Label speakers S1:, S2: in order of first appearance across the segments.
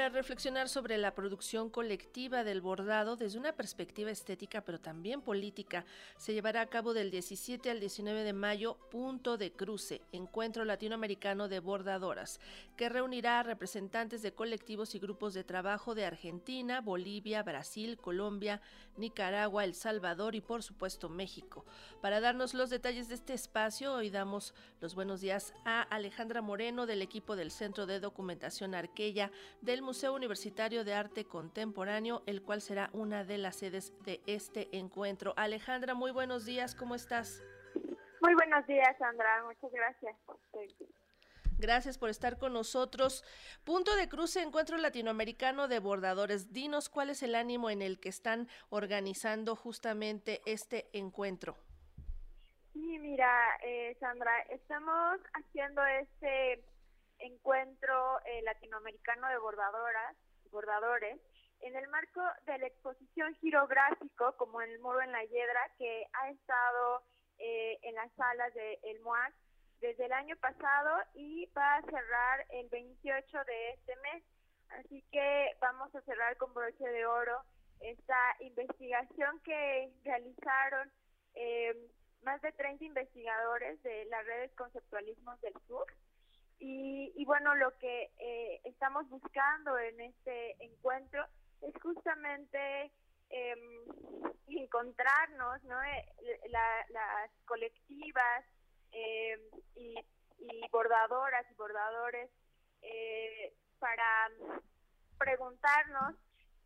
S1: para reflexionar sobre la producción colectiva del bordado desde una perspectiva estética pero también política. Se llevará a cabo del 17 al 19 de mayo Punto de Cruce, Encuentro Latinoamericano de Bordadoras, que reunirá a representantes de colectivos y grupos de trabajo de Argentina, Bolivia, Brasil, Colombia, Nicaragua, El Salvador y por supuesto México. Para darnos los detalles de este espacio, hoy damos los buenos días a Alejandra Moreno del equipo del Centro de Documentación Arquella del Universitario de Arte Contemporáneo, el cual será una de las sedes de este encuentro. Alejandra, muy buenos días, ¿cómo estás?
S2: Muy buenos días, Sandra, muchas gracias.
S1: Gracias por estar con nosotros. Punto de cruce, Encuentro Latinoamericano de Bordadores. Dinos cuál es el ánimo en el que están organizando justamente este encuentro.
S2: Sí, mira, eh, Sandra, estamos haciendo este encuentro eh, latinoamericano de bordadoras, bordadores, en el marco de la exposición girográfico, como el muro en la hiedra, que ha estado eh, en las salas del el MOAC desde el año pasado y va a cerrar el 28 de este mes. Así que vamos a cerrar con broche de oro esta investigación que realizaron eh, más de 30 investigadores de las redes Conceptualismos del Sur y, bueno, lo que eh, estamos buscando en este encuentro es justamente em, encontrarnos, ¿no? Eh, las colectivas em, y, bordadoras y bordadores eh, para preguntarnos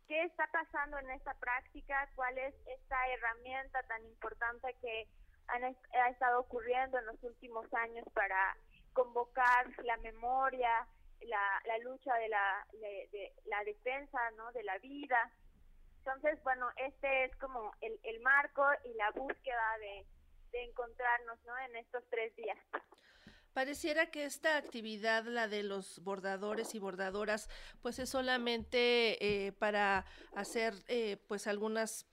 S2: qué está pasando en esta práctica, cuál es esta herramienta tan importante que ha estado ocurriendo en los últimos años para convocar la memoria, la, la lucha de la, de, la defensa ¿no? de la vida. Entonces, bueno, este es como el, el marco y la búsqueda de, de encontrarnos ¿no? en estos tres días.
S1: Pareciera que esta actividad, la de los bordadores y bordadoras, pues es solamente eh, para hacer eh, pues algunas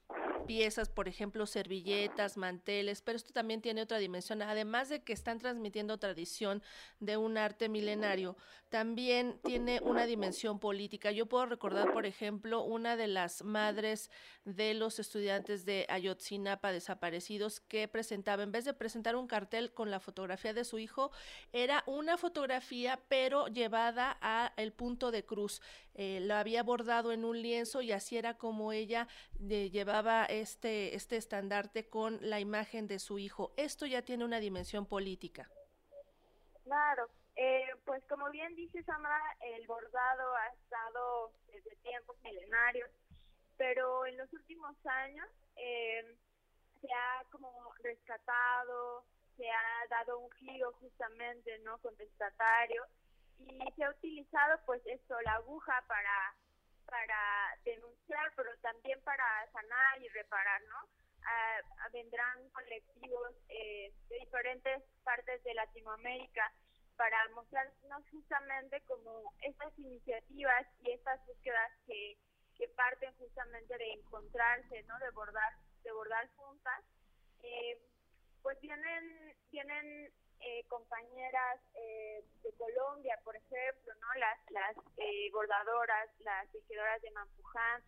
S1: piezas, por ejemplo, servilletas, manteles, pero esto también tiene otra dimensión. Además de que están transmitiendo tradición de un arte milenario, también tiene una dimensión política. Yo puedo recordar, por ejemplo, una de las madres de los estudiantes de Ayotzinapa desaparecidos que presentaba, en vez de presentar un cartel con la fotografía de su hijo, era una fotografía, pero llevada a el punto de cruz. Eh, lo había bordado en un lienzo y así era como ella eh, llevaba este, este estandarte con la imagen de su hijo. Esto ya tiene una dimensión política.
S2: Claro, eh, pues como bien dice Samara, el bordado ha estado desde tiempos milenarios, pero en los últimos años eh, se ha como rescatado, se ha dado un giro justamente no contestatario y se ha utilizado pues esto la aguja para para denunciar, pero también para sanar y reparar, ¿no? vendrán colectivos eh, de diferentes partes de Latinoamérica para mostrarnos justamente como estas iniciativas y estas búsquedas que, que parten justamente de encontrarse, ¿no? De bordar, de bordar juntas, eh, pues vienen, vienen eh, compañeras eh, de Colombia, por ejemplo, no las las eh, bordadoras, las tejedoras de Mampuján,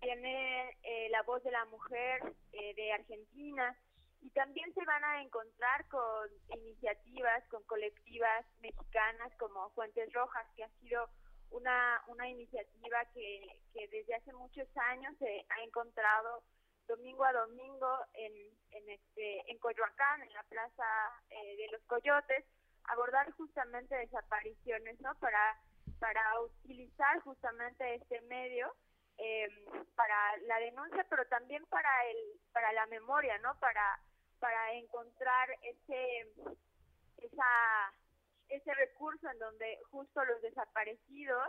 S2: viene la voz de la mujer de Argentina y también se van a encontrar con iniciativas, con colectivas mexicanas como Fuentes Rojas, que ha sido una, una iniciativa que, que desde hace muchos años se ha encontrado domingo a domingo en, en, este, en Coyoacán, en la Plaza eh, de los Coyotes, abordar justamente desapariciones, ¿no? Para, para utilizar justamente este medio eh, para la denuncia, pero también para el, para la memoria, ¿no? Para, para encontrar ese, esa, ese recurso en donde justo los desaparecidos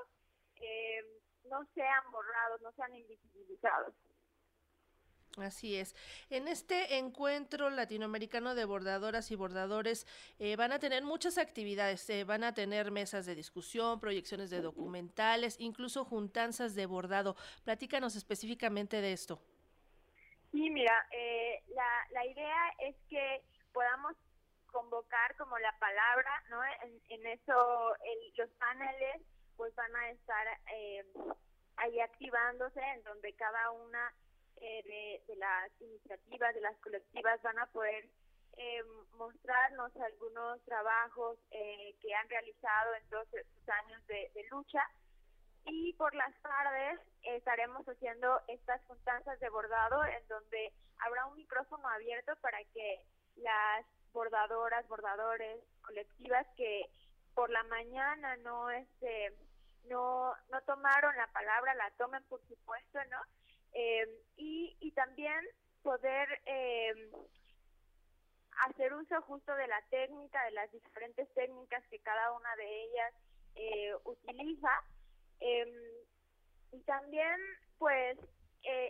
S2: eh, no sean borrados, no sean invisibilizados.
S1: Así es. En este encuentro latinoamericano de bordadoras y bordadores eh, van a tener muchas actividades, eh, van a tener mesas de discusión, proyecciones de documentales, incluso juntanzas de bordado. Platícanos específicamente de esto.
S2: Sí, mira, eh, la, la idea es que podamos convocar como la palabra, ¿no? En, eso, los paneles pues van a estar eh, ahí activándose, en donde cada una eh, de, las iniciativas, de las colectivas, van a poder eh, mostrarnos algunos trabajos que han realizado en todos estos años de, de lucha. Y por las tardes estaremos haciendo estas juntanzas de bordado en donde habrá un micrófono abierto para que las bordadoras, bordadores, colectivas que por la mañana no este no no tomaron la palabra la tomen por supuesto no eh, y, y también poder eh, hacer uso justo de la técnica de las diferentes técnicas que cada una de ellas eh, utiliza em, y también pues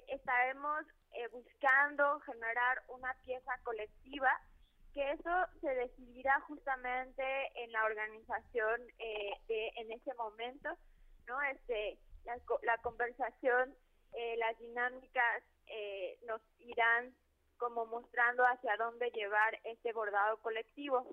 S2: estaremos buscando generar una pieza colectiva que eso se decidirá justamente en la organización eh, de, en ese momento, ¿no? Este, la, la conversación, eh, las dinámicas eh, nos irán como mostrando hacia dónde llevar este bordado colectivo.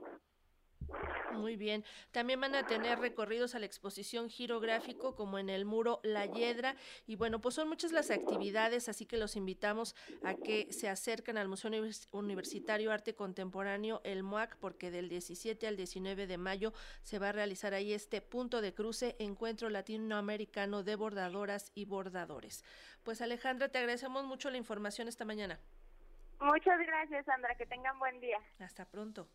S1: Muy bien. También van a tener recorridos a la exposición girográfico como en el muro La Hiedra. Y bueno, pues son muchas las actividades, así que los invitamos a que se acerquen al Museo Universitario Arte Contemporáneo, el MOAC, porque del 17 al 19 de mayo se va a realizar ahí este punto de cruce, Encuentro Latinoamericano de Bordadoras y Bordadores. Pues Alejandra, te agradecemos mucho la información esta mañana.
S2: Muchas gracias, Sandra. Que tengan buen día.
S1: Hasta pronto.